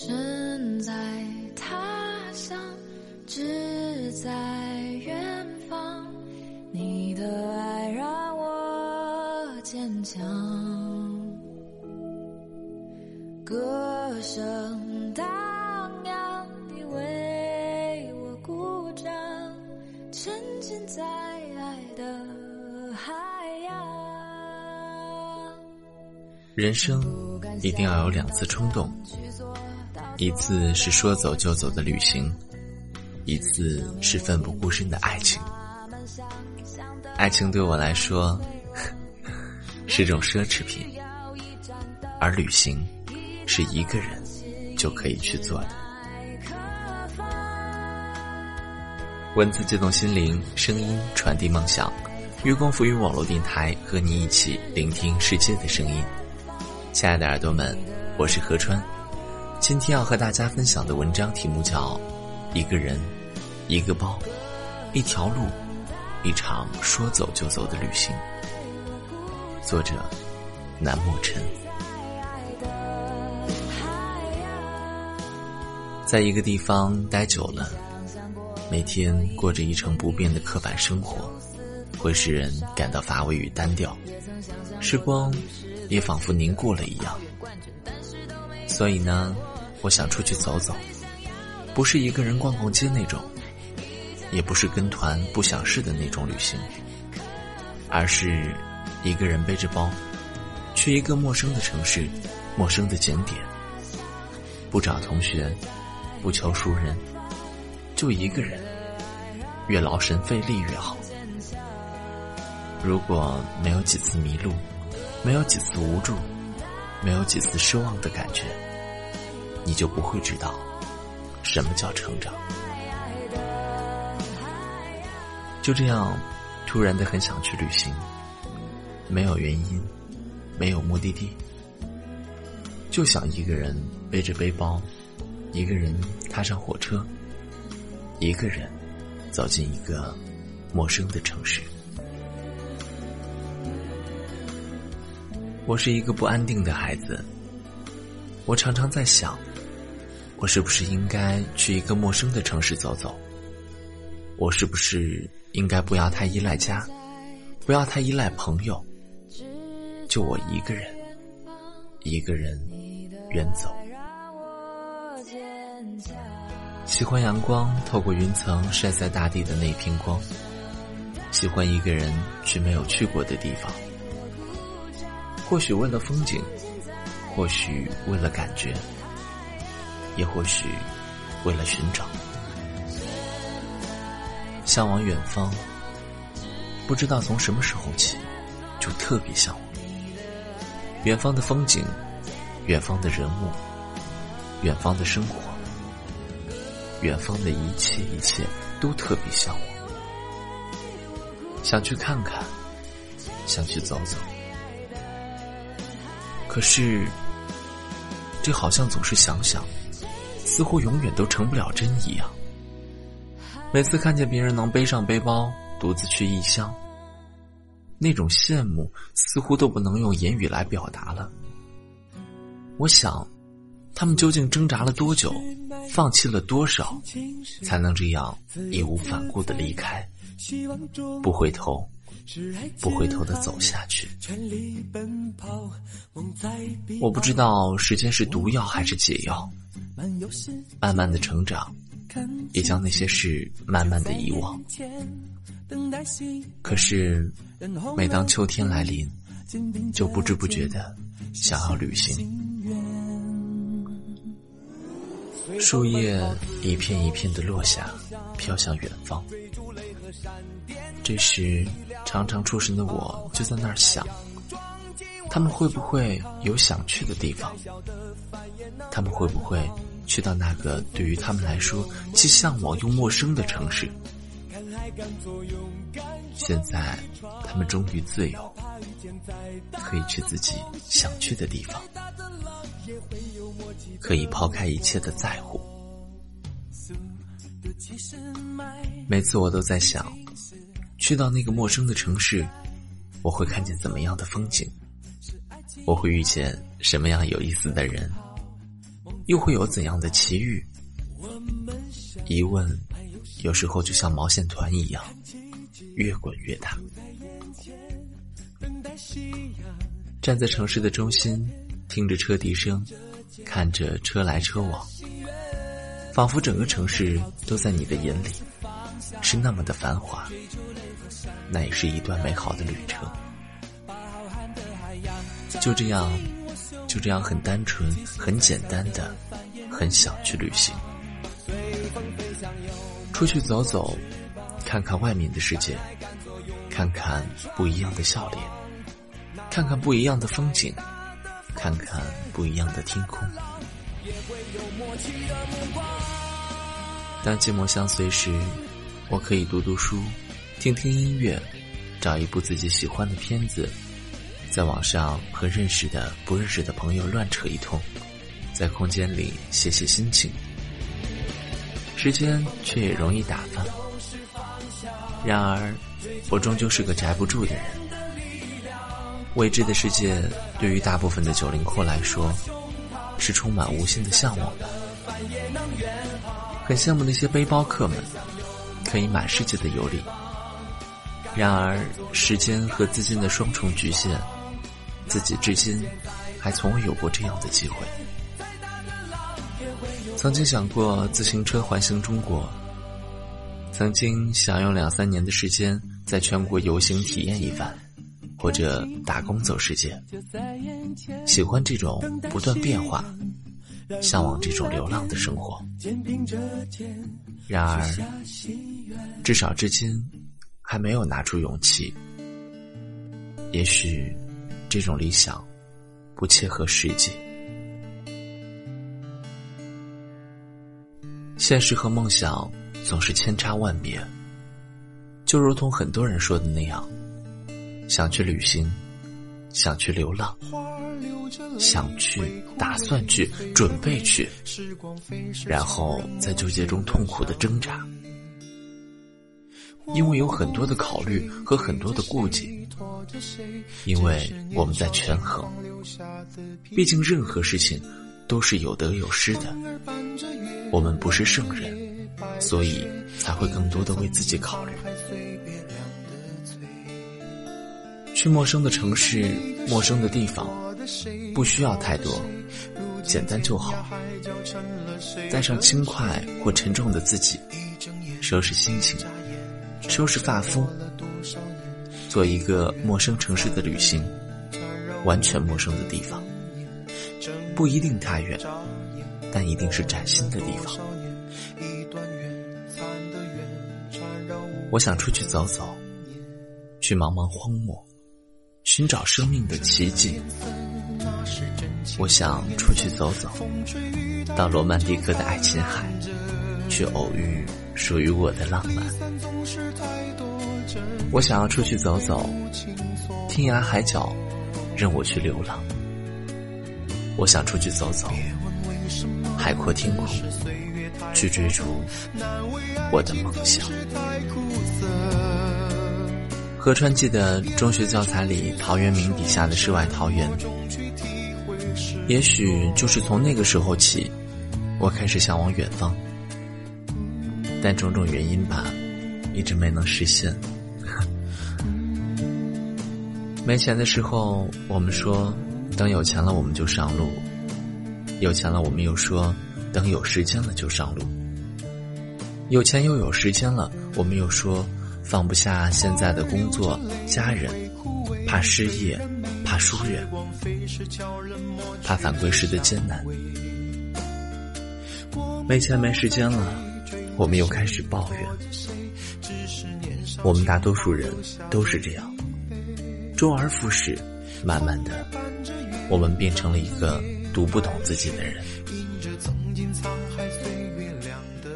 身在他乡，志在远方。你的爱让我坚强，歌声荡漾，你为我鼓掌，沉浸在爱的海洋。人生一定要有两次冲动，一次是说走就走的旅行，一次是奋不顾身的爱情。爱情对我来说是种奢侈品，而旅行是一个人就可以去做的。文字激动心灵，声音传递梦想。月光浮云网络电台和你一起聆听世界的声音。亲爱的耳朵们，我是何川。今天要和大家分享的文章题目叫《一个人，一个包，一条路》。一场说走就走的旅行。作者：南莫尘。在一个地方待久了，每天过着一成不变的刻板生活，会使人感到乏味与单调，时光也仿佛凝固了一样。所以呢，我想出去走走，不是一个人逛逛街那种。也不是跟团不想事的那种旅行，而是一个人背着包，去一个陌生的城市、陌生的景点，不找同学，不求熟人，就一个人，越劳神费力越好。如果没有几次迷路，没有几次无助，没有几次失望的感觉，你就不会知道什么叫成长。就这样，突然的很想去旅行，没有原因，没有目的地，就想一个人背着背包，一个人踏上火车，一个人走进一个陌生的城市。我是一个不安定的孩子，我常常在想，我是不是应该去一个陌生的城市走走？我是不是？应该不要太依赖家，不要太依赖朋友，就我一个人，一个人远走。喜欢阳光透过云层晒在大地的那片光，喜欢一个人去没有去过的地方，或许为了风景，或许为了感觉，也或许为了寻找。向往远方，不知道从什么时候起，就特别向往。远方的风景，远方的人物，远方的生活，远方的一切一切，都特别向往。想去看看，想去走走。可是，这好像总是想想，似乎永远都成不了真一样。每次看见别人能背上背包独自去异乡，那种羡慕似乎都不能用言语来表达了。我想，他们究竟挣扎了多久，放弃了多少，才能这样义无反顾的离开，不回头，不回头的走下去？我不知道时间是毒药还是解药，慢慢的成长。也将那些事慢慢的遗忘。可是，每当秋天来临，就不知不觉的想要旅行。树叶一片一片的落下，飘向远方。这时，常常出神的我就在那儿想：他们会不会有想去的地方？他们会不会？去到那个对于他们来说既向往又陌生的城市，现在他们终于自由，可以去自己想去的地方，可以抛开一切的在乎。每次我都在想，去到那个陌生的城市，我会看见怎么样的风景？我会遇见什么样有意思的人？又会有怎样的奇遇？疑问有时候就像毛线团一样，越滚越大。站在城市的中心，听着车笛声，看着车来车往，仿佛整个城市都在你的眼里，是那么的繁华。那也是一段美好的旅程。就这样。就这样很单纯、很简单的，很想去旅行，出去走走，看看外面的世界，看看不一样的笑脸，看看不一样的风景，看看不一样的天空。也会有默契的目光当寂寞相随时，我可以读读书，听听音乐，找一部自己喜欢的片子。在网上和认识的、不认识的朋友乱扯一通，在空间里写写心情，时间却也容易打发。然而，我终究是个宅不住的人。未知的世界对于大部分的九零后来说，是充满无限的向往的。很羡慕那些背包客们，可以满世界的游历。然而，时间和资金的双重局限。自己至今还从未有过这样的机会。曾经想过自行车环行中国，曾经想用两三年的时间在全国游行体验一番，或者打工走世界。喜欢这种不断变化，向往这种流浪的生活。然而，至少至今还没有拿出勇气。也许。这种理想不切合实际，现实和梦想总是千差万别。就如同很多人说的那样，想去旅行，想去流浪，想去，打算去，准备去，然后在纠结中痛苦的挣扎，因为有很多的考虑和很多的顾忌。因为我们在权衡，毕竟任何事情都是有得有失的。我们不是圣人，所以才会更多的为自己考虑。去陌生的城市、陌生的地方，不需要太多，简单就好。带上轻快或沉重的自己，收拾心情，收拾发肤。做一个陌生城市的旅行，完全陌生的地方，不一定太远，但一定是崭新的地方。我想出去走走，去茫茫荒漠，寻找生命的奇迹。我想出去走走，到罗曼蒂克的爱琴海，去偶遇属于我的浪漫。我想要出去走走，天涯海角，任我去流浪。我想出去走走，海阔天空，去追逐我的梦想。河川记的中学教材里，陶渊明笔下的世外桃源。也许就是从那个时候起，我开始向往远方，但种种原因吧，一直没能实现。没钱的时候，我们说等有钱了我们就上路；有钱了，我们又说等有时间了就上路。有钱又有时间了，我们又说放不下现在的工作、家人，怕失业，疏远，怕返归时的艰难。没钱没时间了，我们又开始抱怨。我们大多数人都是这样。周而复始，慢慢的，我们变成了一个读不懂自己的人。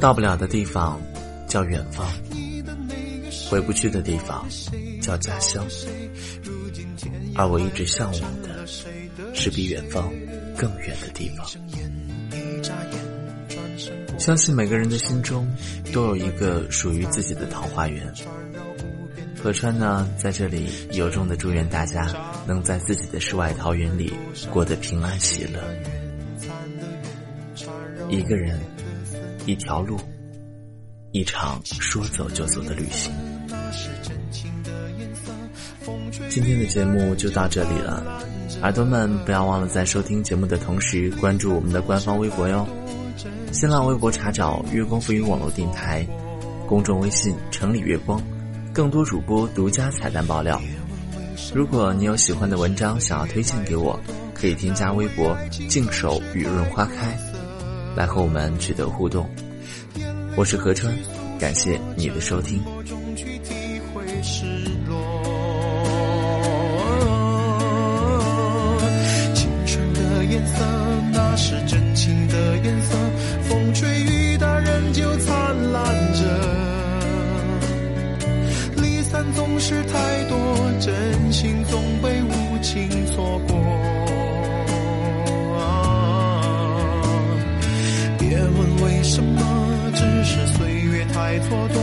到不了的地方叫远方，回不去的地方叫家乡。而我一直向往的，是比远方更远的地方。相信每个人的心中，都有一个属于自己的桃花源。何川呢，在这里由衷的祝愿大家能在自己的世外桃源里过得平安喜乐。一个人，一条路，一场说走就走的旅行。今天的节目就到这里了，耳朵们不要忘了在收听节目的同时关注我们的官方微博哟。新浪微博查找“月光浮云网络电台”，公众微信“城里月光”，更多主播独家彩蛋爆料。如果你有喜欢的文章想要推荐给我，可以添加微博“静守雨润花开”，来和我们取得互动。我是何川，感谢你的收听。散总是太多，真心总被无情错过。别问为什么，只是岁月太蹉跎，